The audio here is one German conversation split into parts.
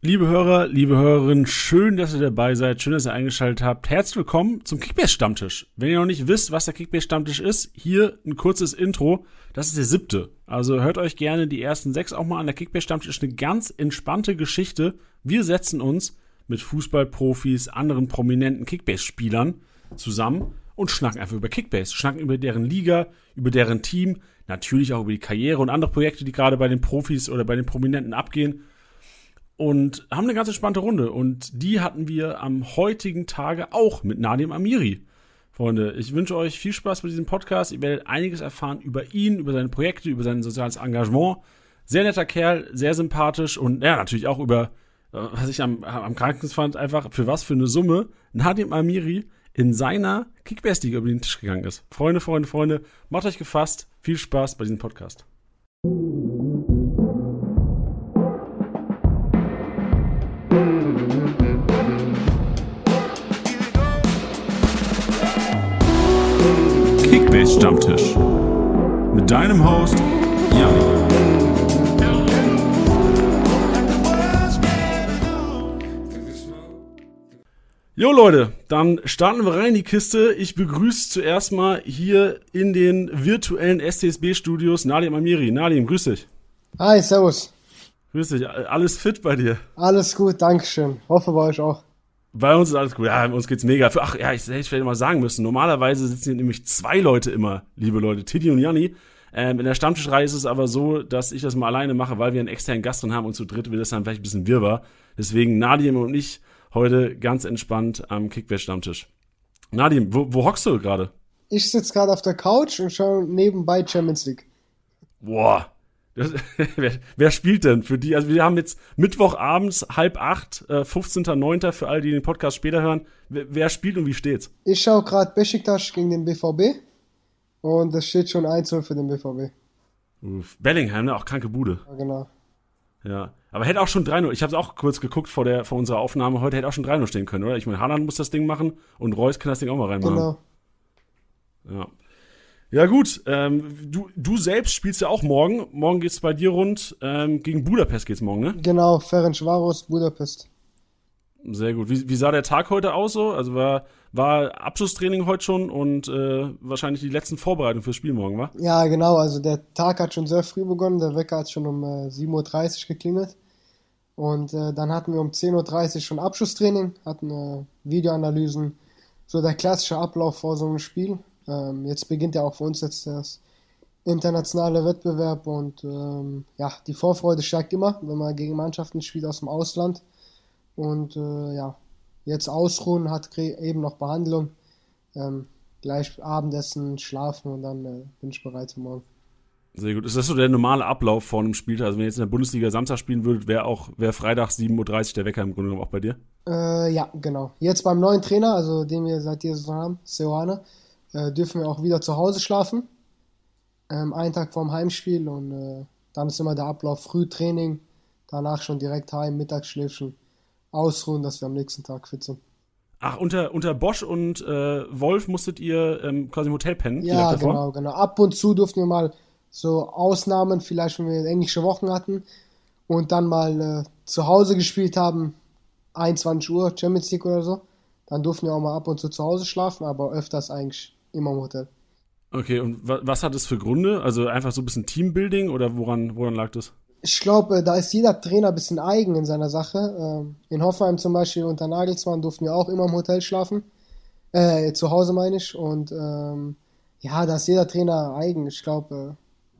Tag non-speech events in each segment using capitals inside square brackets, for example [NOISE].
Liebe Hörer, liebe Hörerinnen, schön, dass ihr dabei seid, schön, dass ihr eingeschaltet habt. Herzlich willkommen zum Kickbase-Stammtisch. Wenn ihr noch nicht wisst, was der Kickbase-Stammtisch ist, hier ein kurzes Intro. Das ist der siebte. Also hört euch gerne die ersten sechs auch mal an. Der Kickbase-Stammtisch ist eine ganz entspannte Geschichte. Wir setzen uns mit Fußballprofis, anderen prominenten Kickbase-Spielern zusammen und schnacken einfach über Kickbase, schnacken über deren Liga, über deren Team, natürlich auch über die Karriere und andere Projekte, die gerade bei den Profis oder bei den Prominenten abgehen und haben eine ganz entspannte Runde. Und die hatten wir am heutigen Tage auch mit Nadim Amiri. Freunde, ich wünsche euch viel Spaß bei diesem Podcast. Ihr werdet einiges erfahren über ihn, über seine Projekte, über sein soziales Engagement. Sehr netter Kerl, sehr sympathisch und ja, natürlich auch über, äh, was ich am, am kranken fand, einfach für was für eine Summe Nadim Amiri in seiner Kickbase-Liga über den Tisch gegangen ist. Freunde, Freunde, Freunde, macht euch gefasst. Viel Spaß bei diesem Podcast. Stammtisch. Mit deinem Host, Janni. Jo Leute, dann starten wir rein in die Kiste. Ich begrüße zuerst mal hier in den virtuellen STSB-Studios Nadim Amiri. Nadim, grüß dich. Hi, servus. Grüß dich. Alles fit bei dir? Alles gut, Dankeschön. Hoffe bei euch auch. Bei uns ist alles gut. Ja, bei uns geht's mega. Ach ja, ich hätte vielleicht mal sagen müssen. Normalerweise sitzen hier nämlich zwei Leute immer, liebe Leute, Titi und Janni. Ähm, in der Stammtischreihe ist es aber so, dass ich das mal alleine mache, weil wir einen externen Gast drin haben und zu dritt wird das dann vielleicht ein bisschen wirrbar. Deswegen Nadim und ich heute ganz entspannt am Kickback-Stammtisch. Nadim, wo, wo hockst du gerade? Ich sitze gerade auf der Couch und schaue nebenbei Champions League. Boah, das, [LAUGHS] wer, wer, spielt denn für die? Also wir haben jetzt Mittwochabends, halb acht, äh, 15.09. für alle, die den Podcast später hören. Wer, wer spielt und wie steht's? Ich schaue gerade Besiktas gegen den BVB und es steht schon 1-0 für den BVB. Uff. Bellingham, ne? Auch kranke Bude. Ja, genau. Ja, aber hätte auch schon 3-0. Ich habe es auch kurz geguckt vor, der, vor unserer Aufnahme heute, hätte auch schon 3-0 stehen können, oder? Ich meine, Haaland muss das Ding machen und Reus kann das Ding auch mal reinmachen. Genau. Ja. Ja, gut. Ähm, du, du selbst spielst ja auch morgen. Morgen geht's bei dir rund. Ähm, gegen Budapest geht's morgen, ne? Genau, Ferencvaros, Budapest. Sehr gut. Wie, wie sah der Tag heute aus so? Also war, war Abschlusstraining heute schon und äh, wahrscheinlich die letzten Vorbereitungen fürs Spiel morgen, wa? Ja, genau. Also der Tag hat schon sehr früh begonnen. Der Wecker hat schon um äh, 7.30 Uhr geklingelt. Und äh, dann hatten wir um 10.30 Uhr schon Abschlusstraining, hatten äh, Videoanalysen. So der klassische Ablauf vor so einem Spiel. Ähm, jetzt beginnt ja auch für uns jetzt das internationale Wettbewerb und ähm, ja, die Vorfreude steigt immer, wenn man gegen Mannschaften spielt aus dem Ausland. Und äh, ja, jetzt ausruhen, hat eben noch Behandlung. Ähm, gleich Abendessen, schlafen und dann äh, bin ich bereit für morgen. Sehr gut. Ist das so der normale Ablauf vor einem Spiel? Also wenn ihr jetzt in der Bundesliga Samstag spielen würdet, wäre auch wäre Freitag 7.30 Uhr der Wecker im Grunde genommen auch bei dir? Äh, ja, genau. Jetzt beim neuen Trainer, also den wir seit dieser Saison haben, Seoane, äh, dürfen wir auch wieder zu Hause schlafen. Ähm, einen Tag vorm Heimspiel und äh, dann ist immer der Ablauf Frühtraining, danach schon direkt heim, Mittagsschläfchen, ausruhen, dass wir am nächsten Tag fit sind. Ach, unter, unter Bosch und äh, Wolf musstet ihr ähm, quasi im Hotel pennen? Ja, genau, genau. Ab und zu durften wir mal so Ausnahmen, vielleicht wenn wir englische Wochen hatten und dann mal äh, zu Hause gespielt haben, 21 Uhr Champions League oder so, dann durften wir auch mal ab und zu zu Hause schlafen, aber öfters eigentlich immer im Hotel. Okay, und was hat es für Gründe? Also einfach so ein bisschen Teambuilding oder woran, woran lag das? Ich glaube, da ist jeder Trainer ein bisschen eigen in seiner Sache. Ähm, in Hoffenheim zum Beispiel unter Nagelsmann durften wir auch immer im Hotel schlafen. Äh, zu Hause meine ich. Und ähm, ja, da ist jeder Trainer eigen. Ich glaube, äh,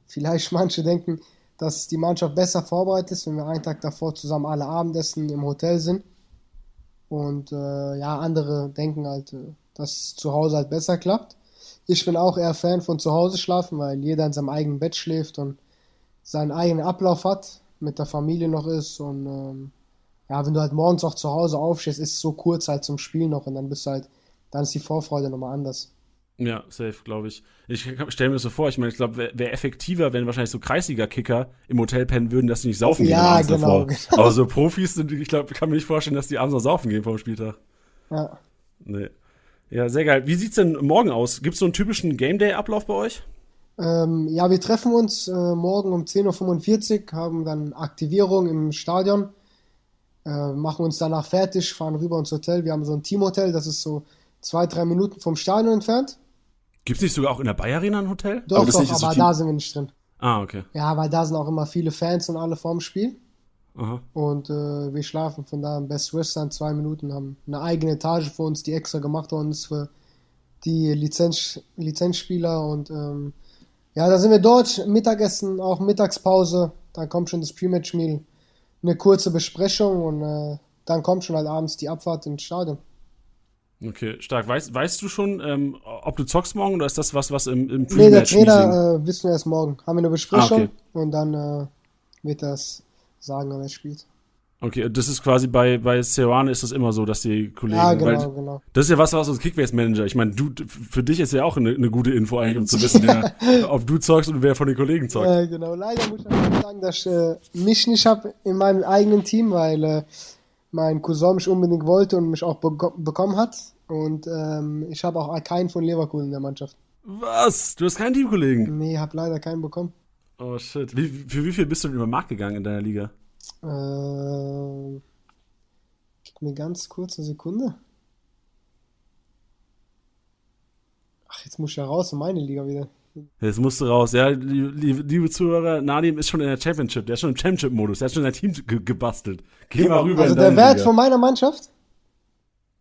vielleicht [LAUGHS] manche denken, dass die Mannschaft besser vorbereitet ist, wenn wir einen Tag davor zusammen alle Abendessen im Hotel sind. Und äh, ja, andere denken halt, äh, dass zu Hause halt besser klappt. Ich bin auch eher Fan von zu Hause schlafen, weil jeder in seinem eigenen Bett schläft und seinen eigenen Ablauf hat, mit der Familie noch ist und ähm, ja, wenn du halt morgens auch zu Hause aufstehst, ist es so kurz halt zum Spiel noch und dann bist du halt, dann ist die Vorfreude nochmal anders. Ja, safe, glaube ich. Ich stelle mir das so vor, ich meine, ich glaube, wäre wär effektiver, wenn wahrscheinlich so Kreisliga-Kicker im Hotel pennen würden, dass sie nicht saufen ja, gehen. Ja, genau, genau. Aber so Profis, sind, ich glaube, kann mir nicht vorstellen, dass die abends noch saufen gehen vom Spieltag. Ja. Nee. Ja, sehr geil. Wie sieht's denn morgen aus? Gibt's so einen typischen Game Day-Ablauf bei euch? Ähm, ja, wir treffen uns äh, morgen um 10.45 Uhr, haben dann Aktivierung im Stadion. Äh, machen uns danach fertig, fahren rüber ins Hotel. Wir haben so ein Teamhotel, das ist so zwei, drei Minuten vom Stadion entfernt. Gibt es nicht sogar auch in der Bayer Arena ein Hotel? Doch, das doch, nicht so aber viel- da sind wir nicht drin. Ah, okay. Ja, weil da sind auch immer viele Fans und alle vorm Spiel. Aha. Und äh, wir schlafen von da im Best Western zwei Minuten, haben eine eigene Etage für uns, die extra gemacht worden ist für die Lizenz, Lizenzspieler. Und ähm, ja, da sind wir dort, Mittagessen, auch Mittagspause. Dann kommt schon das Pre-Match-Meal, eine kurze Besprechung und äh, dann kommt schon halt abends die Abfahrt ins Stadion. Okay, stark. Weißt, weißt du schon, ähm, ob du zockst morgen oder ist das was, was im, im Nee, der Trainer äh, wissen wir erst morgen. Haben wir eine Besprechung Ah, okay. und dann äh, wird das sagen, wer spielt. Okay, das ist quasi bei, bei Seoane ist das immer so, dass die Kollegen. Ja, genau, genau. das ist ja was, was uns Kickbase-Manager. Ich meine, du, für dich ist ja auch eine, eine gute Info eigentlich, um zu wissen, wer, [LAUGHS] ob du zockst und wer von den Kollegen zockt. Äh, genau, leider muss ich auch sagen, dass ich äh, mich nicht habe in meinem eigenen Team, weil äh, mein Cousin mich unbedingt wollte und mich auch beko bekommen hat. Und ähm, ich habe auch keinen von Leverkusen in der Mannschaft. Was? Du hast keinen Teamkollegen? Nee, habe leider keinen bekommen. Oh shit. Wie, für wie viel bist du denn über den Markt gegangen in deiner Liga? Äh, gib mir ganz kurz eine Sekunde. Ach, jetzt muss ich ja raus in meine Liga wieder. Jetzt musst du raus. Ja, liebe, liebe, Zuhörer, Nadim ist schon in der Championship. Der ist schon im Championship-Modus. Der hat schon sein Team ge gebastelt. Geh mal rüber Also in der Wert Liga. von meiner Mannschaft?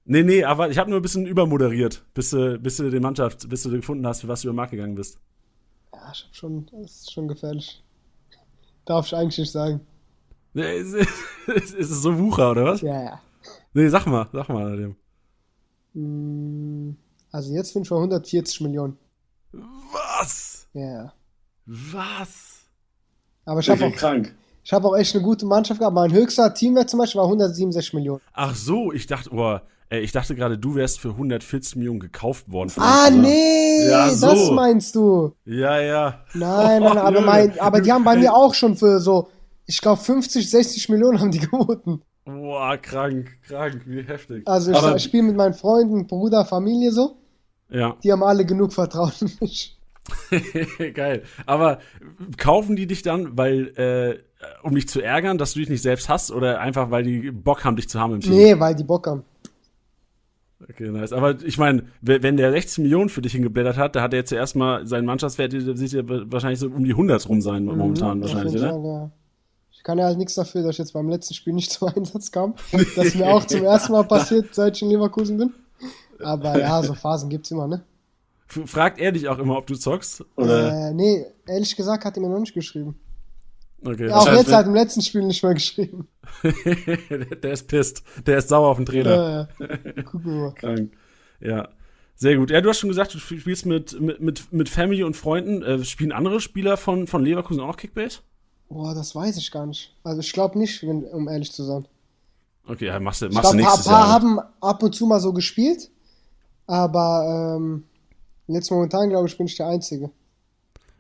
Nee, nee, aber ich habe nur ein bisschen übermoderiert, bis du, bis du die Mannschaft, bis du gefunden hast, für was du über den Markt gegangen bist. Hab schon, das ist schon gefährlich. Darf ich eigentlich nicht sagen. Nee, Ist, [LAUGHS] ist, ist es so Wucher, oder was? Ja, ja. Nee, sag mal, sag mal, Nadim. Mm, Also jetzt bin ich bei 140 Millionen. Was? Ja, ja. Was? Aber ich habe auch, krank. ich hab auch echt eine gute Mannschaft gehabt. Mein höchster Teamwert zum Beispiel war 167 Millionen. Ach so, ich dachte, oh, ey, ich dachte gerade, du wärst für 140 Millionen gekauft worden. von Ah, uns, oder? nee, Ja, das so. meinst du. Ja, ja. Nein, nein, Oh, aber, mein, aber die haben bei mir [LAUGHS] auch schon für so, ich glaube 50, 60 Millionen haben die geboten. Boah, krank, krank, wie heftig. Also ich, ich spiele mit meinen Freunden, Bruder, Familie so. Ja, Die haben alle genug Vertrauen in mich. [LAUGHS] geil. Aber kaufen die dich dann, weil, äh, um dich zu ärgern, dass du dich nicht selbst hast oder einfach, weil die Bock haben, dich zu haben im Team? Nee, weil die Bock haben. Okay, nice. Aber ich meine, wenn der 16 Millionen für dich hingeblättert hat, da hat er jetzt zuerst mal seinen Mannschaftswert, der sieht ja wahrscheinlich so um die 100 rum sein momentan Mhm, auf wahrscheinlich, oder? Ja. Ich kann ja halt nichts dafür, dass ich jetzt beim letzten Spiel nicht [LAUGHS] zum Einsatz kam. [LAUGHS] Das ist mir auch zum ersten Mal [LAUGHS] passiert, seit ich in Leverkusen bin. Aber ja, so Phasen gibt's immer, ne? Fragt er dich auch immer, ob du zockst? Oder? Äh, nee, ehrlich gesagt hat er mir noch nicht geschrieben. Okay. Ja, auch jetzt heißt, halt im letzten Spiel nicht mehr geschrieben. [LAUGHS] der ist pisst. Der ist sauer auf den Trainer. Äh, gucken wir mal. [LAUGHS] Krank. Ja. Sehr gut. Ja, du hast schon gesagt, du spielst mit, mit, mit, mit Family und Freunden. Äh, spielen andere Spieler von, von Leverkusen auch Kickbase? Boah, das weiß ich gar nicht. Also ich glaube nicht, wenn, um ehrlich zu sein. Okay, ja, machst du, Ich machst du glaube, ein paar, nächstes Jahr. haben ab und zu mal so gespielt, aber ähm, jetzt momentan, glaube ich, bin ich der Einzige.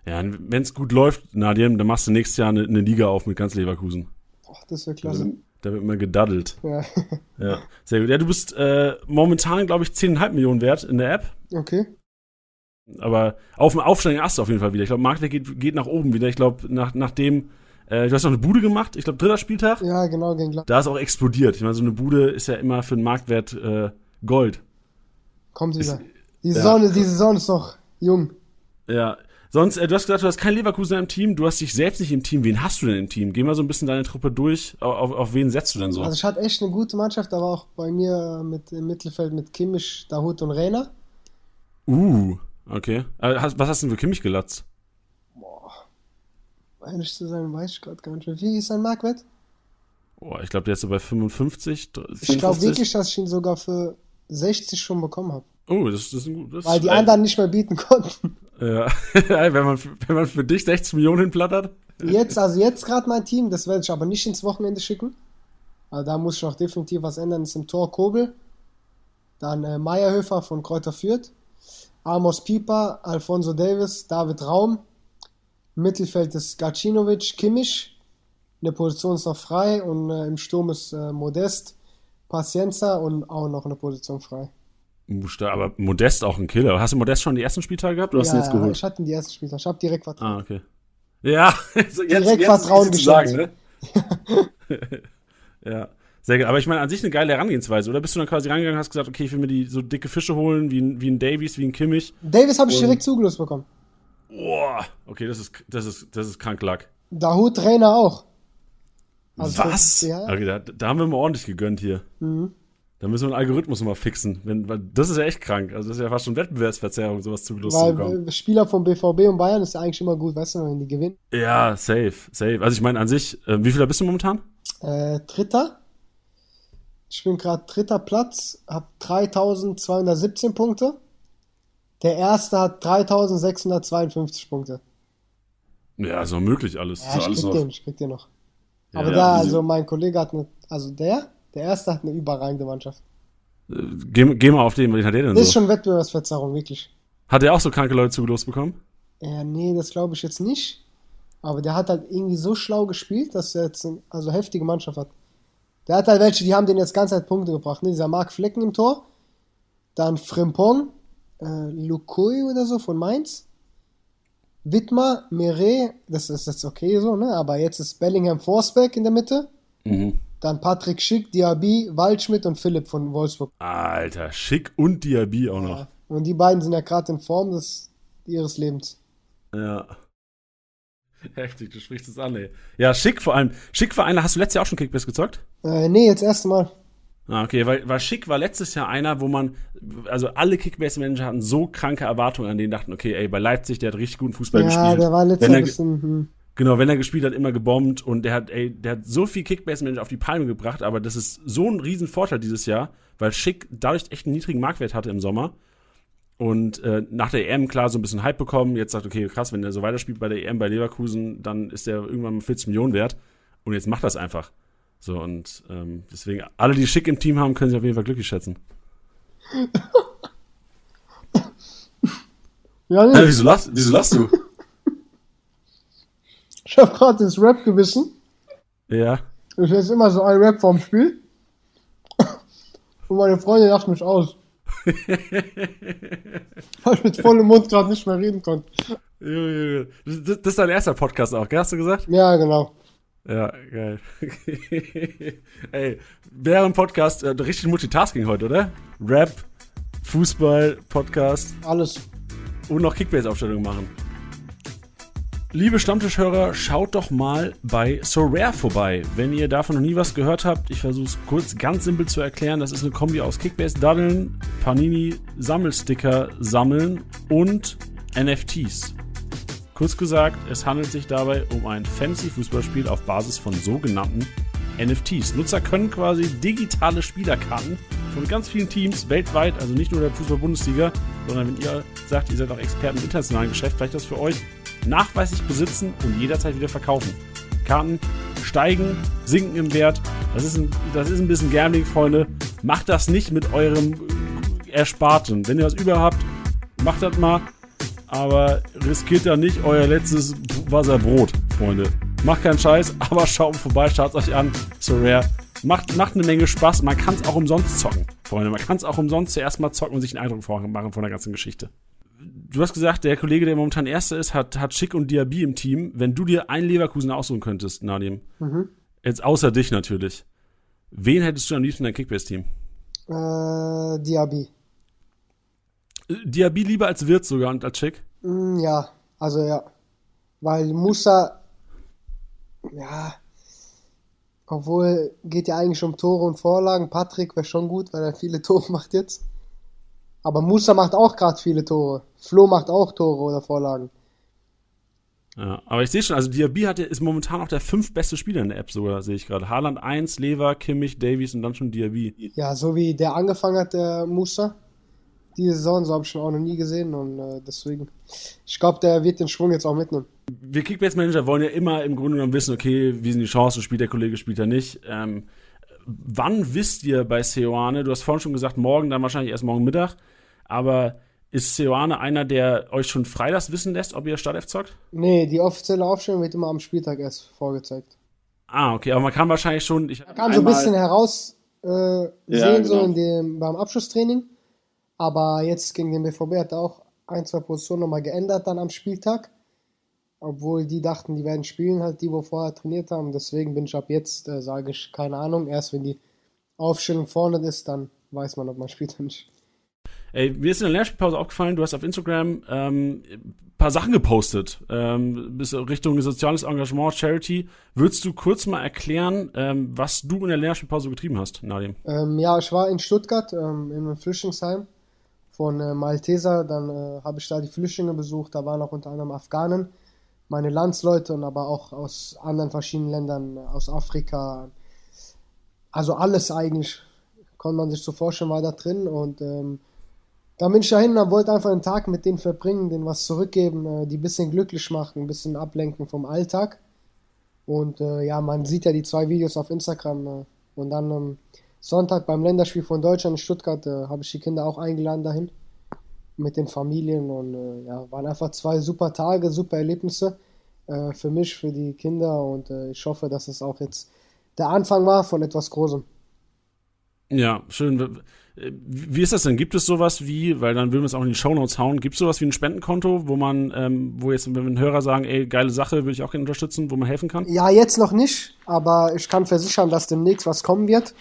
Ja, wenn es gut läuft, Nadim, dann machst du nächstes Jahr eine, eine Liga auf mit ganz Leverkusen. Boah, das wäre klasse. Da wird immer gedaddelt. Ja. [LAUGHS] Ja, sehr gut. Ja, du bist äh, momentan, glaube ich, 10,5 Millionen wert in der App. Okay. Aber auf dem aufsteigenden Ast auf jeden Fall wieder. Ich glaube, Marktwert geht, geht nach oben wieder. Ich glaube, nach, nachdem, äh, du hast noch eine Bude gemacht, ich glaube, dritter Spieltag. Ja, genau, gegen Gladbach. Da ist auch explodiert. Ich meine, so eine Bude ist ja immer für den Marktwert äh, Gold. Kommt wieder. Die ja. Saison, die Saison ist noch jung. Ja. Sonst, äh, du hast gesagt, du hast kein Leverkusen im Team, du hast dich selbst nicht im Team. Wen hast du denn im Team? Geh mal so ein bisschen deine Truppe durch. Auf, auf, wen setzt du denn so? Also ich hatte echt eine gute Mannschaft, aber auch bei mir mit im Mittelfeld mit Kimmich, Dahut und Reina. uh, okay. Hast, was hast du denn für Kimmich gelatzt? Ehrlich zu sein, weiß ich gerade gar nicht. mehr. Wie ist sein Marktwert? Oh, ich glaube, der ist so bei 55. Ich glaube 54. wirklich, dass ich ihn sogar für 60 schon bekommen habe. Oh, das, das ist ein gut. Das Weil die anderen nicht mehr bieten konnten. Ja, [LAUGHS] wenn, man, wenn man für dich 60 Millionen hinplattert. Jetzt, also jetzt gerade mein Team, das werde ich aber nicht ins Wochenende schicken. Also da muss ich noch definitiv was ändern. Das ist im Tor Kobel. Dann äh, Meierhöfer von Kräuter Fürth. Amos Pieper, Alfonso Davis, David Raum. Mittelfeld ist Gacinovic, Kimmich. Eine Position ist noch frei und äh, im Sturm ist äh, Modest, Pacienza und auch noch eine Position frei. Aber Modest auch ein Killer. Hast du Modest schon die ersten Spieltage gehabt? Du hast ihn jetzt geholt. ich hatte die ersten Spieler. Ich habe direkt vertraut. Ah, okay. Ja, [LAUGHS] jetzt, Direkt jetzt Vertrauen sagen, ne? [LAUGHS] ja, Sehr geil. Aber ich meine, an sich eine geile Herangehensweise. Oder bist du dann quasi rangegangen und hast gesagt, okay, ich will mir die so dicke Fische holen, wie, ein- wie ein Davies, wie ein Kimmich? Davis habe ich direkt zugelost bekommen. Boah, okay, das ist, das ist, das ist krank Lack. Dahut Trainer auch. Also für- Was? ja. Okay, da, da haben wir mal ordentlich gegönnt hier. Mhm. Da müssen wir einen Algorithmus mal fixen. Wenn, weil das ist ja echt krank. Also das ist ja fast schon Wettbewerbsverzerrung, sowas zu Weil bekommen. äh, Spieler vom BVB und Bayern ist ja eigentlich immer gut, weißt du, wenn die gewinnen. Ja, safe, safe. Also ich meine an sich, äh, wie viel bist du momentan? Äh, Dritter. Ich bin gerade dritter Platz, habe 3217 Punkte. Der erste hat 3652 Punkte. Ja, ist noch möglich alles. Ja, ich alles krieg noch. den, ich krieg den noch. Ja, Aber ja, da, also mein Kollege hat eine, also der, der erste hat eine überragende Mannschaft. Äh, Geh, geh mal auf den, wen hat der denn Das ist so? schon Wettbewerbsverzerrung, wirklich. Hat der auch so kranke Leute zugelost bekommen? Ja, nee, das glaube ich jetzt nicht. Aber der hat halt irgendwie so schlau gespielt, dass er jetzt eine also heftige Mannschaft hat. Der hat halt welche, die haben den jetzt ganze Zeit Punkte gebracht. Ne? Dieser Marc Flecken im Tor, dann Frimpong, äh, Lukui oder so von Mainz, Wittmer, Meret, das ist jetzt okay so, ne? aber jetzt ist Bellingham Forsberg in der Mitte, Mhm. Dann Patrick Schick, Diaby, Waldschmidt und Philipp von Wolfsburg. Alter, Schick und Diaby auch noch. Und die beiden sind ja gerade in Form des, ihres Lebens. Ja. Heftig, du sprichst es an, ey. Ja, Schick vor allem. Schick war einer, hast du letztes Jahr auch schon Kickbase gezockt? Äh, nee, jetzt erste Mal. Ah, okay, weil, weil Schick war letztes Jahr einer, wo man, also alle Kickbase-Manager hatten so kranke Erwartungen an den, dachten, okay, ey, bei Leipzig, der hat richtig guten Fußball Ja, gespielt. der war letztes Jahr ein bisschen. Hm. Genau, wenn er gespielt hat, immer gebombt und der hat, ey, der hat so viel Kickbase-Manager auf die Palme gebracht, aber das ist so ein riesen Vorteil dieses Jahr, weil Schick dadurch echt einen niedrigen Marktwert hatte im Sommer. Und äh, nach der EM klar so ein bisschen Hype bekommen. Jetzt sagt, okay, krass, wenn der so weiterspielt bei der EM bei Leverkusen, dann ist der irgendwann mal 40 Millionen wert. Und jetzt macht das einfach. So, und ähm, deswegen, alle, die Schick im Team haben, können sich auf jeden Fall glücklich schätzen. [LAUGHS] Ja, nee, wieso, lachst, wieso lachst du? Ich habe gerade ins Rap gewissen. ja. Ich jetzt immer so ein Rap vorm Spiel. Und meine Freundin lacht mich aus. [LAUGHS] Weil ich mit vollem Mund gerade nicht mehr reden konnte. Das, das ist dein erster Podcast auch, gell, hast du gesagt? Ja, genau. Ja, geil. [LAUGHS] Ey, ein Podcast äh, richtig Multitasking heute, oder? Rap, Fußball, Podcast Alles. und noch Kickbase-Aufstellungen machen. Liebe Stammtischhörer, schaut doch mal bei Sorare vorbei. Wenn ihr davon noch nie was gehört habt, ich versuche es kurz ganz simpel zu erklären. Das ist eine Kombi aus Kickbase-Daddeln, Panini-Sammelsticker sammeln und NFTs. Kurz gesagt, es handelt sich dabei um ein Fantasy-Fußballspiel auf Basis von sogenannten NFTs. Nutzer können quasi digitale Spielerkarten von ganz vielen Teams weltweit, also nicht nur der Fußball-Bundesliga, sondern wenn ihr sagt, ihr seid auch Experten im internationalen Geschäft, vielleicht das für euch nachweislich besitzen und jederzeit wieder verkaufen. Karten steigen, sinken im Wert. Das ist ein, das ist ein bisschen Gambling, Freunde. Macht das nicht mit eurem Ersparten. Wenn ihr was über habt, macht das mal. Aber riskiert da nicht euer letztes Wasserbrot, Freunde. Macht keinen Scheiß, [LAUGHS] aber schaut vorbei, schaut euch an. So rare. Macht, macht eine Menge Spaß. Man kann es auch umsonst zocken, Freunde. Man kann es auch umsonst zuerst mal zocken und sich einen Eindruck machen von der ganzen Geschichte. Du hast gesagt, der Kollege, der momentan Erster ist, hat, hat Schick und Diaby im Team. Wenn du dir einen Leverkusen aussuchen könntest, Nadim, Mhm. jetzt außer dich natürlich, wen hättest du am liebsten in dein Kickbase-Team? Äh, Diaby. Äh, Diaby lieber als Wirt sogar und als Schick? Mm, ja, also ja. Weil Musa, ja, obwohl geht ja eigentlich um Tore und Vorlagen. Patrick wäre schon gut, weil er viele Tore [LAUGHS] macht jetzt. Aber Musa macht auch gerade viele Tore. Flo macht auch Tore oder Vorlagen. Ja, aber ich sehe schon, also Diaby hat, ist momentan auch der fünf beste Spieler in der App sogar, sehe ich gerade. Haaland 1, Lever, Kimmich, Davies und dann schon Diaby. Ja, so wie der angefangen hat, der Musa. Diese Saison, so habe ich schon auch noch nie gesehen und äh, deswegen. Ich glaube, der wird den Schwung jetzt auch mitnehmen. Wir Kickbase-Manager wollen ja immer im Grunde genommen wissen, okay, wie sind die Chancen, spielt der Kollege, spielt er nicht. Ähm, wann wisst ihr bei Seoane, du hast vorhin schon gesagt, morgen, dann wahrscheinlich erst morgen Mittag, aber ist Seoane einer, der euch schon freitags wissen lässt, ob ihr Startelf zockt? Nee, die offizielle Aufstellung wird immer am Spieltag erst vorgezeigt. Ah, okay, aber man kann wahrscheinlich schon, ich, Man kann so ein bisschen heraus äh, Ja, sehen, so genau. in dem, beim Abschlusstraining. Aber jetzt gegen den BVB hat er auch ein, zwei Positionen nochmal geändert dann am Spieltag. Obwohl die dachten, die werden spielen, halt die, wo vorher trainiert haben. Deswegen bin ich ab jetzt, äh, sage ich, keine Ahnung, erst wenn die Aufstellung vorne ist, dann weiß man, ob man spielt oder nicht. Ey, mir ist in der Lernspielpause aufgefallen, du hast auf Instagram ähm, paar Sachen gepostet, ähm, bis Richtung soziales Engagement, Charity. Würdest du kurz mal erklären, ähm, was du in der Lernspielpause getrieben hast, Nadim? Ähm, ja, ich war in Stuttgart ähm, in einem Flüchtlingsheim von äh, Malteser. Dann äh, habe ich da die Flüchtlinge besucht. Da waren auch unter anderem Afghanen, meine Landsleute und aber auch aus anderen verschiedenen Ländern, aus Afrika. Also alles eigentlich, konnte man sich so vorstellen, war da drin und ähm, dann bin ich dahin und wollte einfach einen Tag mit denen verbringen, denen was zurückgeben, äh, die ein bisschen glücklich machen, ein bisschen ablenken vom Alltag. Und äh, ja, man sieht ja die zwei Videos auf Instagram. Äh, und dann ähm, Sonntag beim Länderspiel von Deutschland in Stuttgart äh, habe ich die Kinder auch eingeladen dahin mit den Familien. Und äh, ja, waren einfach zwei super Tage, super Erlebnisse äh, für mich, für die Kinder. Und ich hoffe, dass es auch jetzt der Anfang war von etwas Großem. Ja, schön. Wie ist das denn? Gibt es sowas wie, weil dann würden wir es auch in die Shownotes hauen, gibt es sowas wie ein Spendenkonto, wo man, ähm, wo jetzt, wenn Hörer sagen, ey, geile Sache, würde ich auch gerne unterstützen, wo man helfen kann? Ja, jetzt noch nicht, aber ich kann versichern, dass demnächst was kommen wird.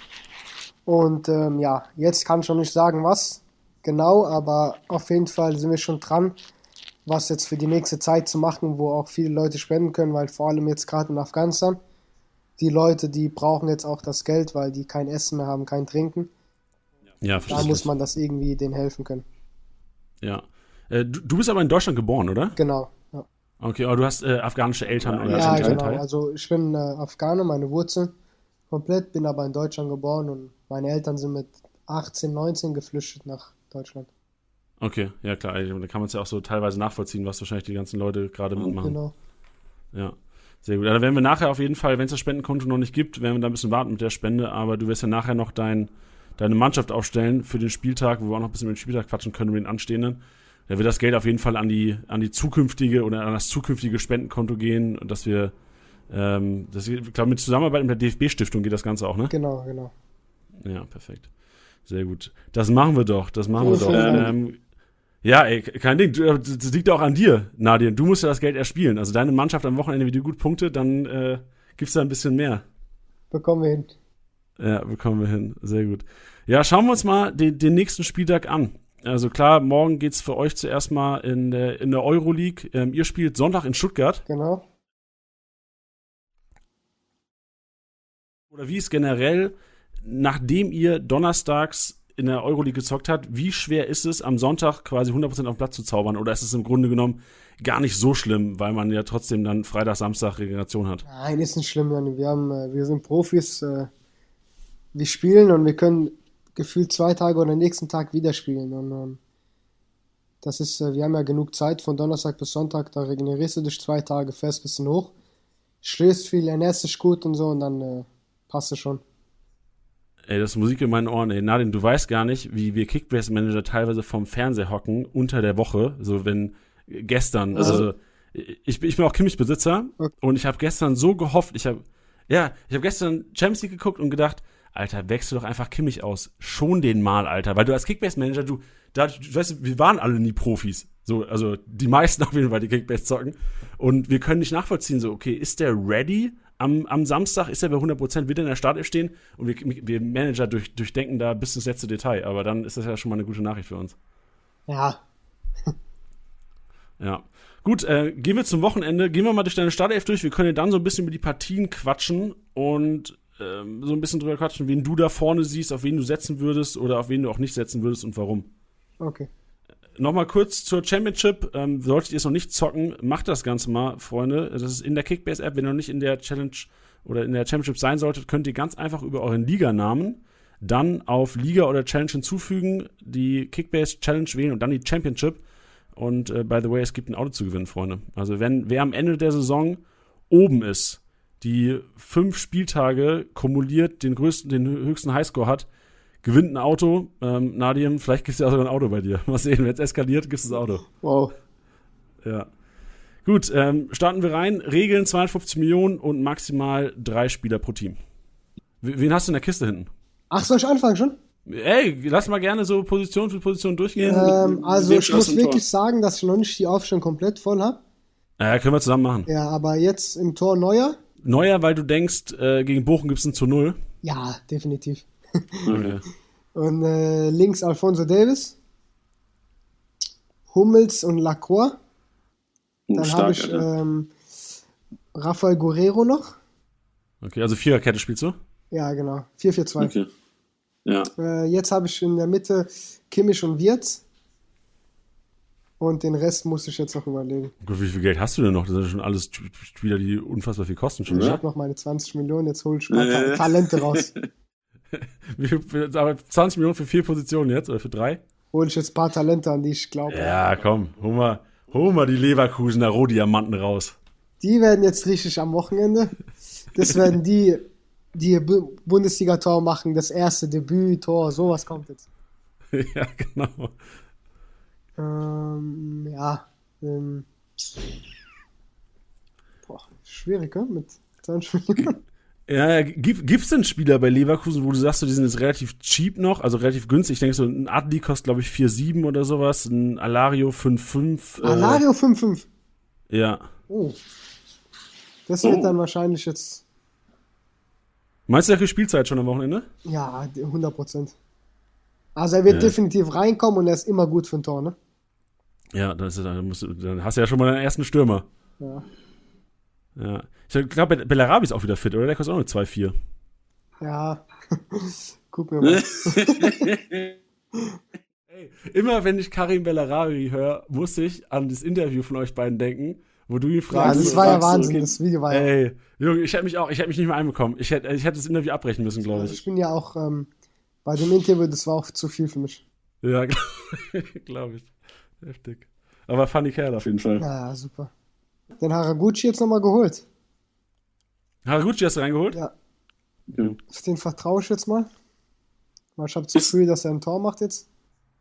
Und ähm, ja, jetzt kann ich noch nicht sagen, was genau, aber auf jeden Fall sind wir schon dran, was jetzt für die nächste Zeit zu machen, wo auch viele Leute spenden können, weil vor allem jetzt gerade in Afghanistan, die Leute, die brauchen jetzt auch das Geld, weil die kein Essen mehr haben, kein Trinken. Ja, Da muss man das irgendwie denen helfen können. Ja. Äh, du, du, bist aber in Deutschland geboren, oder? Genau. Ja. Okay, aber du hast äh, afghanische Eltern oder Ja, genau. Teil? Also ich bin äh, Afghaner, meine Wurzeln komplett, bin aber in Deutschland geboren und meine Eltern sind mit 18, 19 geflüchtet nach Deutschland. Okay, ja klar, da kann man es ja auch so teilweise nachvollziehen, was wahrscheinlich die ganzen Leute gerade mitmachen. Genau. Ja. Sehr gut. Da werden wir nachher auf jeden Fall, wenn es das Spendenkonto noch nicht gibt, werden wir da ein bisschen warten mit der Spende, aber du wirst ja nachher noch dein deine Mannschaft aufstellen für den Spieltag, wo wir auch noch ein bisschen über den Spieltag quatschen können, über den anstehenden. Da wird das Geld auf jeden Fall an die, an die zukünftige oder an das zukünftige Spendenkonto gehen und dass wir, ähm, das, ich glaube, mit Zusammenarbeit mit der DFB-Stiftung geht das Ganze auch, ne? Genau, genau. Ja, perfekt. Sehr gut. Das machen wir doch, das machen wir doch. Ähm, ja, ey, kein Ding. Das liegt auch an dir, Nadine. Du musst ja das Geld erspielen. Also deine Mannschaft am Wochenende wieder gut Punkte, dann äh, gibt's da ein bisschen mehr. Bekommen wir hin. Ja, bekommen wir hin. Sehr gut. Ja, schauen wir uns mal den, den nächsten Spieltag an. Also klar, morgen geht's für euch zuerst mal in der, in der Euroleague. Ähm, ihr spielt Sonntag in Stuttgart. Genau. Oder wie ist generell, nachdem ihr donnerstags in der Euroleague gezockt habt, wie schwer ist es, am Sonntag quasi 100% auf Platz zu zaubern? Oder ist es im Grunde genommen gar nicht so schlimm, weil man ja trotzdem dann Freitag, Samstag Regeneration hat? Nein, ist nicht schlimm, Janni. Wir, äh, wir sind Profis. Äh wir spielen und wir können gefühlt zwei Tage oder den nächsten Tag wieder spielen. Und ähm, das ist, äh, wir haben ja genug Zeit von Donnerstag bis Sonntag, da regenerierst du dich zwei Tage, ein bisschen hoch, schläfst viel, ernährst dich gut und so und dann passt es schon. Ey, das ist Musik in meinen Ohren, ey. Nadine, du weißt gar nicht, wie wir Kickbase-Manager teilweise vom Fernseher hocken unter der Woche. So, wenn gestern, also, also ich, ich bin auch Kimmich-Besitzer und ich habe gestern so gehofft, ich habe, ja, ich habe gestern Champions League geguckt und gedacht, Alter, wechsel doch einfach Kimmich aus. Schon den mal, Alter. Weil du als Kickbase-Manager, du, da, du weißt, wir waren alle nie Profis. So, also die meisten [LAUGHS] auf jeden Fall, die Kickbase zocken. Und wir können nicht nachvollziehen, so, okay, ist der ready? Am, am Samstag ist er bei 100%, wird er in der Startelf stehen? Und wir, wir Manager durch, durchdenken da bis ins letzte Detail. Aber dann ist das ja schon mal eine gute Nachricht für uns. Ja. [LAUGHS] ja. Gut, äh, gehen wir zum Wochenende. Gehen wir mal durch deine Startelf durch. Wir können ja dann so ein bisschen über die Partien quatschen und ähm, so ein bisschen drüber quatschen, wen du da vorne siehst, auf wen du setzen würdest oder auf wen du auch nicht setzen würdest und warum. Okay. Nochmal kurz zur Championship. Ähm, solltet ihr es noch nicht zocken, macht das Ganze mal, Freunde. Das ist in der Kickbase-App. Wenn ihr noch nicht in der Challenge oder in der Championship sein solltet, könnt ihr ganz einfach über euren Liganamen dann auf Liga oder Challenge hinzufügen, die Kickbase Challenge wählen und dann die Championship. Und äh, by the way, es gibt ein Auto zu gewinnen, Freunde. Also wenn wer am Ende der Saison oben ist, die fünf Spieltage kumuliert den größten, den höchsten Highscore hat, gewinnt ein Auto. Ähm, Nadim, vielleicht gibt es ja auch sogar ein Auto bei dir. Mal sehen, wenn es eskaliert, gibt es das Auto. Wow. Ja. Gut, ähm, starten wir rein. Regeln 52 Millionen und maximal drei Spieler pro Team. Wen hast du in der Kiste hinten? Ach, soll ich anfangen schon? Ey, lass mal gerne so Position für Position durchgehen. Ähm, also ich muss wirklich Tor. sagen, dass ich noch nicht die Aufstellung komplett voll habe. Ja, können wir zusammen machen. Ja, aber jetzt im Tor Neuer. Neuer, weil du denkst, äh, gegen Bochum gibt es ein zu Null? Ja, definitiv. Okay. [LAUGHS] Und äh, links Alfonso Davis. Hummels und Lacroix. Oh, Dann habe ich Alter. ähm, Rafael Guerrero noch. Okay, also Viererkette spielst du? Ja, genau. 4-4-2. Okay. Ja, Äh, jetzt habe ich in der Mitte Kimmich und Wirtz. Und den Rest muss ich jetzt noch überlegen. Gut, wie viel Geld hast du denn noch? Das sind ja schon alles Spieler, die unfassbar viel kosten schon, Ich ne? habe noch meine 20 Millionen, jetzt hole ich mal Ta. Talente raus. [LAUGHS] [LAUGHS] Aber 20 Millionen für vier Positionen jetzt oder für drei? Hole ich jetzt ein paar Talente, an die ich glaube. Ja, komm, hol mal, hol mal die Leverkusener Rohdiamanten raus. Die werden jetzt richtig am Wochenende. Das werden die, die Bundesliga-Tor machen, das erste Debüt-Tor, sowas kommt jetzt. [LAUGHS] ja, genau. Ähm, ja. Ähm, boah, schwierig, ne? Mit 20 Millionen. Ja, gibt, gibt's denn Spieler bei Leverkusen, wo du sagst, so, die sind jetzt relativ cheap noch, also relativ günstig? Ich denke, so ein Adli kostet, glaube ich, 4,7 oder sowas, ein Alario 5,5. äh, Alario 5-5. Ja. Oh. Das wird Oh. dann wahrscheinlich jetzt, Meinst du, der kriegt Spielzeit schon am Wochenende? ja, 100 Prozent. Also er wird Ja. definitiv reinkommen und er ist immer gut für ein Tor, ne? Ja, dann, ist, dann, musst du, dann hast du ja schon mal deinen ersten Stürmer. Ja. Ja. Ich glaube, Bellarabi ist auch wieder fit, oder? Der kostet auch nur 2,4. Ja. [LAUGHS] Guck mir mal. [LAUGHS] Ey, immer wenn ich Karim Bellarabi höre, muss ich an das Interview von euch beiden denken, wo du ihn Ja, fragst. das war ja Wahnsinn. okay. Das Video war ja. Ey, Junge, ich hätte mich auch, ich hätte mich nicht mehr einbekommen. Ich hätte, ich hätte das Interview abbrechen müssen, glaube Also ich. ich bin ja auch ähm, bei dem Interview, das war auch zu viel für mich. Ja, [LAUGHS] glaube ich. Heftig. Aber funny Kerl auf jeden Fall. Ja, ja, super. Den Haraguchi jetzt nochmal geholt. Haraguchi hast du reingeholt? Ja, auf den vertraue ich jetzt mal. Weil ich habe das Gefühl, dass er ein Tor macht jetzt.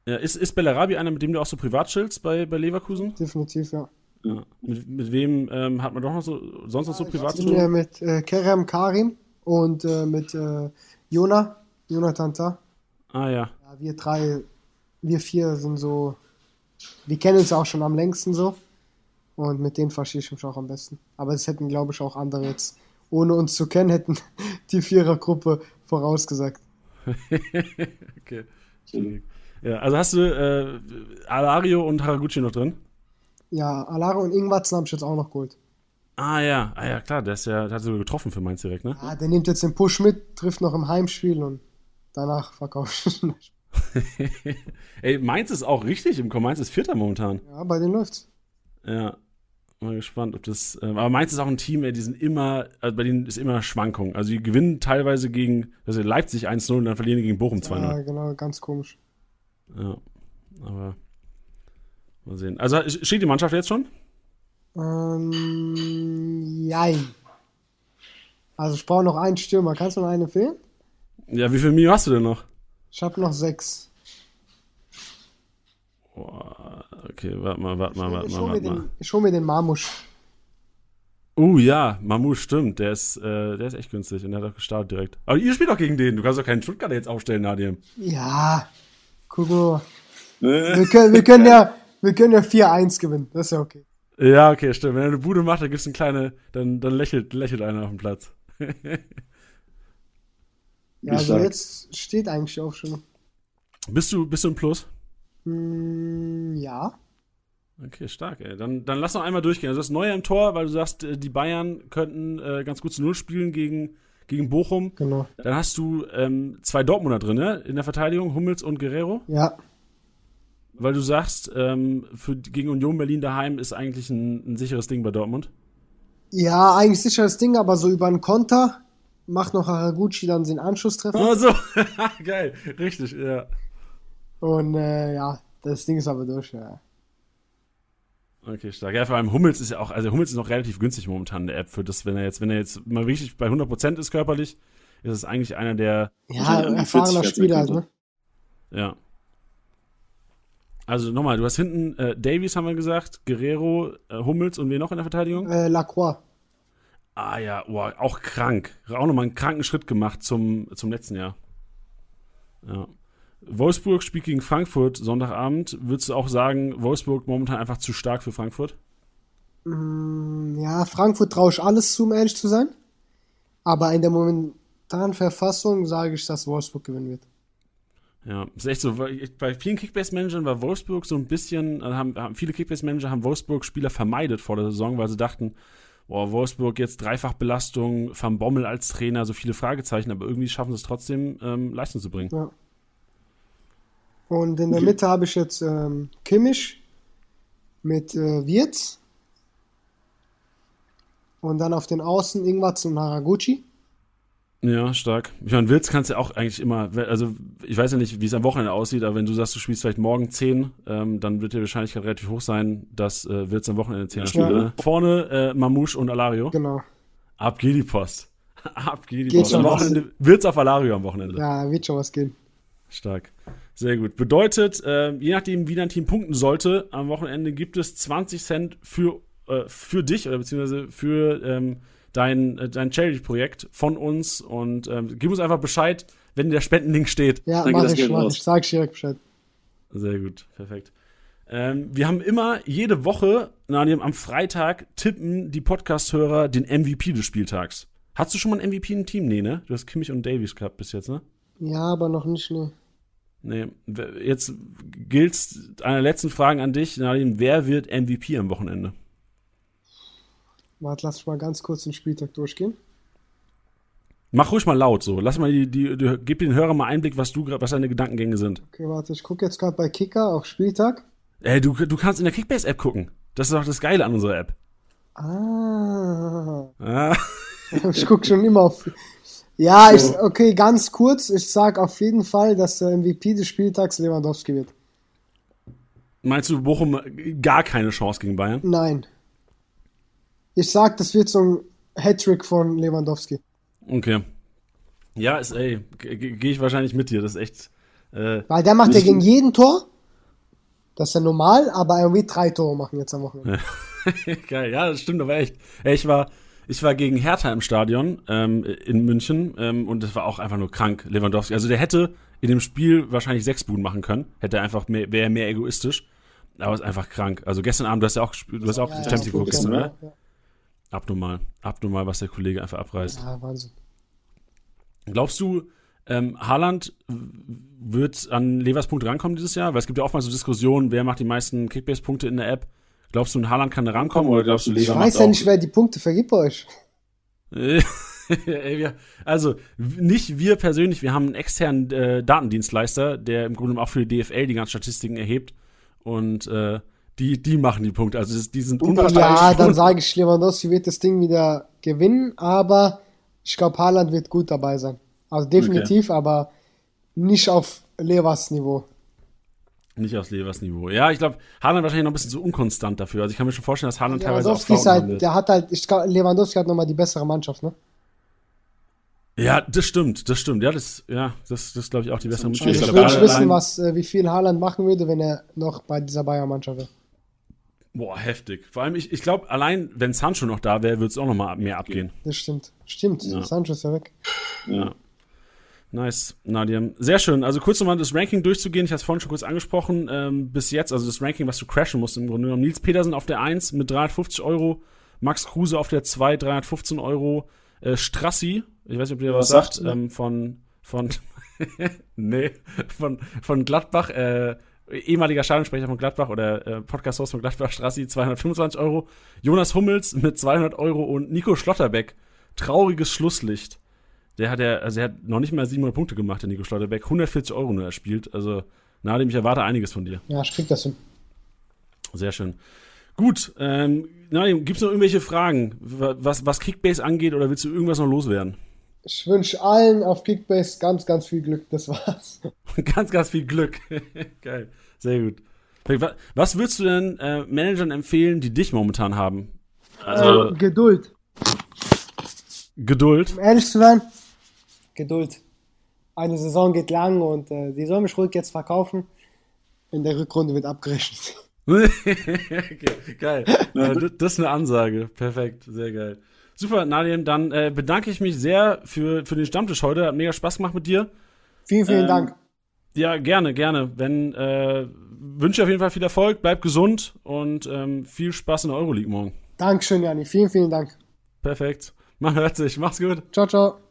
Ja, ist, ist Bellarabi einer, mit dem du auch so privat chillst bei, bei Leverkusen? Definitiv, ja. Ja. Mit, mit wem ähm, hat man doch noch so, sonst noch so privat Ich zu bin ja tun? mit äh, Kerem Karim und äh, mit äh, Jona, Jonathan Tah. Ah ja. Ja, wir drei, wir vier sind so, wir kennen uns auch schon am längsten so. Und mit denen verstehe ich mich auch am besten. Aber es hätten, glaube ich, auch andere jetzt, ohne uns zu kennen, hätten [LAUGHS] die Vierergruppe vorausgesagt. [LAUGHS] okay. Ja, also hast du äh, Alario und Haraguchi noch drin? Ja, Alaro und Ingwatzen habe ich jetzt auch noch geholt. Ah ja, ah ja, klar, der ist ja, der hat sogar getroffen für Mainz direkt, ne? Ja, der nimmt jetzt den Push mit, trifft noch im Heimspiel und danach verkauft. [LAUGHS] Ey, Mainz ist auch richtig im Kommen. Mainz ist Vierter momentan. ja, bei denen läuft's. Ja. Mal gespannt, ob das. Ähm, aber Mainz ist auch ein Team, ey, die sind immer, also bei denen ist immer Schwankung. Also die gewinnen teilweise gegen, also Leipzig 1-0 und dann verlieren die gegen Bochum 2-0. Ja, genau, ganz komisch. Ja. Aber mal sehen. Also steht die Mannschaft jetzt schon? Ähm, jein. Also ich brauche noch einen Stürmer. Kannst du noch einen empfehlen? Ja, wie viel Mio hast du denn noch? Ich habe noch sechs. Boah, okay, warte mal, warte mal, warte mal, hole mir, mal. hol mir den Marmusch. Uh, ja, Mamouche stimmt. Der ist, äh, der ist echt günstig und der hat auch gestartet direkt. Aber ihr spielt doch gegen den. Du kannst doch keinen Stuttgarter jetzt aufstellen, Nadim. Ja, mal. Äh, Wir können, wir können ja, wir können ja 4-1 gewinnen. Das ist ja okay. Ja, okay, stimmt. Wenn er eine Bude macht, dann gibt's eine kleine, dann, dann lächelt, lächelt einer auf dem Platz. Ja, [LAUGHS] also jetzt steht eigentlich auch schon. Bist du, bist du im Plus? Hm, ja. Okay, stark, ey. Dann, dann lass noch einmal durchgehen. Also das Neue im Tor, weil du sagst, äh, die Bayern könnten äh, ganz gut zu Null spielen gegen, gegen Bochum. Genau. Dann hast du ähm, zwei Dortmunder drin, ne? In der Verteidigung, Hummels und Guerrero. Ja. Weil du sagst, ähm, für, gegen Union Berlin daheim ist eigentlich ein, ein sicheres Ding bei Dortmund. Ja, eigentlich sicheres Ding, aber so über einen Konter macht noch Haraguchi dann den Anschlusstreffer. Oh, so. [LAUGHS] Geil. Richtig, ja. Und äh, ja, das Ding ist aber durch. Ja. Okay, stark. Ja, vor allem Hummels ist ja auch, also Hummels ist noch relativ günstig momentan in der App für das, wenn er jetzt, wenn er jetzt mal richtig bei 100% ist körperlich, ist es eigentlich einer der, Ja, Ja, erfahrener 40 Spieler halt, Sekunden. ne? ja. Also nochmal, du hast hinten äh, Davies, haben wir gesagt, Guerrero, äh, Hummels und wer noch in der Verteidigung? Äh, Lacroix. Ah ja, boah, auch krank. Auch nochmal einen kranken Schritt gemacht zum, zum letzten Jahr. Ja. Wolfsburg spielt gegen Frankfurt Sonntagabend. Würdest du auch sagen, Wolfsburg momentan einfach zu stark für Frankfurt? Mm, Ja, Frankfurt traue ich alles zu, um ehrlich zu sein. Aber in Moment, momentanen Verfassung sage ich, dass Wolfsburg gewinnen wird. Ja, ist echt so. Bei vielen Kickbase-Managern war Wolfsburg so ein bisschen, also haben, haben viele Kickbase-Manager haben Wolfsburg-Spieler vermeidet vor der Saison, weil sie dachten, boah, Wolfsburg jetzt Dreifachbelastung, Van Bommel als Trainer, so viele Fragezeichen, aber irgendwie schaffen sie es trotzdem, ähm, Leistung zu bringen. Ja. Und in der Mitte habe ich jetzt ähm, Kimmich mit äh, Wirtz. Und dann auf den Außen Ingwarz und Haraguchi. Ja, stark. Ich meine, Wirtz kannst du ja auch eigentlich immer, also ich weiß ja nicht, wie es am Wochenende aussieht, aber wenn du sagst, du spielst vielleicht morgen 10, ähm, dann wird die Wahrscheinlichkeit relativ hoch sein, dass äh, Wirtz am Wochenende 10 spielt. Ja. Ne? Vorne äh, Mamouche und Alario. Genau. Ab geht die Post. [LAUGHS] Ab geht die Geht Post. Am. Wochenende Wirtz auf Alario am Wochenende. Ja, wird schon was gehen. Stark. Sehr gut. Bedeutet, äh, je nachdem, wie dein Team punkten sollte, am Wochenende gibt es 20 Cent für, äh, für dich oder beziehungsweise für ähm, dein, äh, dein Charity-Projekt von uns und ähm, gib uns einfach Bescheid, wenn der Spendenlink steht. Ja, Danke, mach das ich, mach raus. ich. Sag direkt Bescheid. Sehr gut, perfekt. Ähm, wir haben immer jede Woche, Nadim, am Freitag tippen die Podcast-Hörer den MVP des Spieltags. Hast du schon mal einen MVP im Team? Nee, ne? Du hast Kimmich und Davies gehabt bis jetzt, ne? Ja, aber noch nicht, ne. Nee, jetzt gilt eine der letzten Fragen an dich, Nadim. Wer wird MVP am Wochenende? Warte, lass mal ganz kurz den Spieltag durchgehen. Mach ruhig mal laut so. Lass mal die, die, die gib den Hörern mal Einblick, was du was deine Gedankengänge sind. Okay, warte, ich gucke jetzt gerade bei Kicker auf Spieltag. Ey, du, du kannst in der Kickbase-App gucken. Das ist doch das Geile an unserer App. Ah. Ah, [LAUGHS] Ich gucke schon immer auf. Ja, ich, okay, ganz kurz. Ich sag auf jeden Fall, dass der MVP des Spieltags Lewandowski wird. meinst du, Bochum gar keine Chance gegen Bayern? Nein. Ich sag, das wird so ein Hattrick von Lewandowski. Okay. Ja, ist, ey, gehe ich wahrscheinlich mit dir. Das ist echt. Äh, Weil der macht ja gegen jeden Tor. Das ist ja normal, aber er wird drei Tore machen jetzt am Wochenende. [LAUGHS] Geil, ja, das stimmt aber echt. Ich war, ich war gegen Hertha im Stadion ähm, in München ähm, und das war auch einfach nur krank, Lewandowski. Also der hätte in dem Spiel wahrscheinlich sechs Buden machen können, hätte einfach mehr, wäre mehr egoistisch. Aber ist einfach krank. Also gestern Abend, du hast ja auch gespielt, du hast auch Ja, ja, Champions League gestern, ne? ne? Abnormal. Abnormal, was der Kollege einfach abreißt. Ja, Wahnsinn. Glaubst du, ähm, Haaland wird an Levers Punkte rankommen dieses Jahr? Weil es gibt ja oftmals so Diskussionen, wer macht die meisten Kickbase-Punkte in der App. Glaubst du, ein Haaland kann da rankommen oder glaubst du, Ich Lever weiß macht ja auch- nicht, wer die Punkte vergibt bei euch. [LAUGHS] Ey, wir, also nicht wir persönlich, wir haben einen externen äh, Datendienstleister, der im Grunde genommen auch für die DFL die ganzen Statistiken erhebt und äh, die, die machen die Punkte. Also die sind unparteiisch. Ja, dann [LAUGHS] sage ich, Lewandowski wird das Ding wieder gewinnen, aber ich glaube, Haaland wird gut dabei sein. Also definitiv, aber nicht auf Levers Niveau. Nicht aus Levers Niveau. Ja, ich glaube, Haaland wahrscheinlich noch ein bisschen zu unkonstant dafür. Also ich kann mir schon vorstellen, dass Haaland teilweise auch Lewandowski ist halt, wird. der hat halt, ich glaube, Lewandowski hat nochmal die bessere Mannschaft, ne? Ja, das stimmt, das stimmt. Ja, das, ja, das, das glaube ich auch die bessere Also Ich ich glaub, allein- wissen, was, äh, wie viel Haaland machen würde, wenn er noch bei dieser Bayern-Mannschaft wäre. Boah, heftig. Vor allem, ich, ich glaube, allein wenn Sancho noch da wäre, würde es auch noch mal mehr abgehen. Das stimmt. Stimmt, Ja. Sancho ist ja weg. Ja. Nice, Nadia. Sehr schön. Also kurz nochmal das Ranking durchzugehen. Ich hatte es vorhin schon kurz angesprochen. Ähm, bis jetzt, also das Ranking, was du crashen musst im Grunde genommen. Nils Petersen auf der 1 mit 350 Euro. Max Kruse auf der 2, 315 Euro. Äh, Strassi, ich weiß nicht, ob ihr was Was sagt, ne? ähm, von, von, [LAUGHS] nee, von, von Gladbach, äh, ehemaliger Stadionsprecher von Gladbach oder äh, Podcast-Host von Gladbach, Strassi, 225 Euro. Jonas Hummels mit 200 Euro und Nico Schlotterbeck, trauriges Schlusslicht. Der hat ja, also er hat noch nicht mal 700 Punkte gemacht, der Nico Schlotterbeck. 140 Euro nur erspielt. Also, Nadim, ich erwarte einiges von dir. Ja, ich krieg das hin. Sehr schön. Gut, ähm, Nadim, gibt's noch irgendwelche Fragen, wa- was, was Kickbase angeht, oder willst du irgendwas noch loswerden? Ich wünsche allen auf Kickbase ganz, ganz viel Glück. Das war's. [LAUGHS] ganz, ganz viel Glück. [LAUGHS] Geil, sehr gut. Wa- Was würdest du denn äh, Managern empfehlen, die dich momentan haben? Also, äh, Geduld. Geduld. Um ehrlich zu sein, Geduld. Eine Saison geht lang und äh, die sollen mich ruhig jetzt verkaufen. In der Rückrunde wird abgerechnet. [LAUGHS] okay, geil. [LAUGHS] Das ist eine Ansage. Perfekt, sehr geil. Super, Nadim, dann äh, bedanke ich mich sehr für, für den Stammtisch heute. Hat mega Spaß gemacht mit dir. Vielen, vielen Ähm, Dank. Ja, gerne, gerne. Wenn äh, wünsche auf jeden Fall viel Erfolg, bleib gesund und ähm, viel Spaß in der Euroleague morgen. Dankeschön, Jani. Vielen, vielen Dank. Perfekt. Man hört sich. Mach's gut. Ciao, ciao.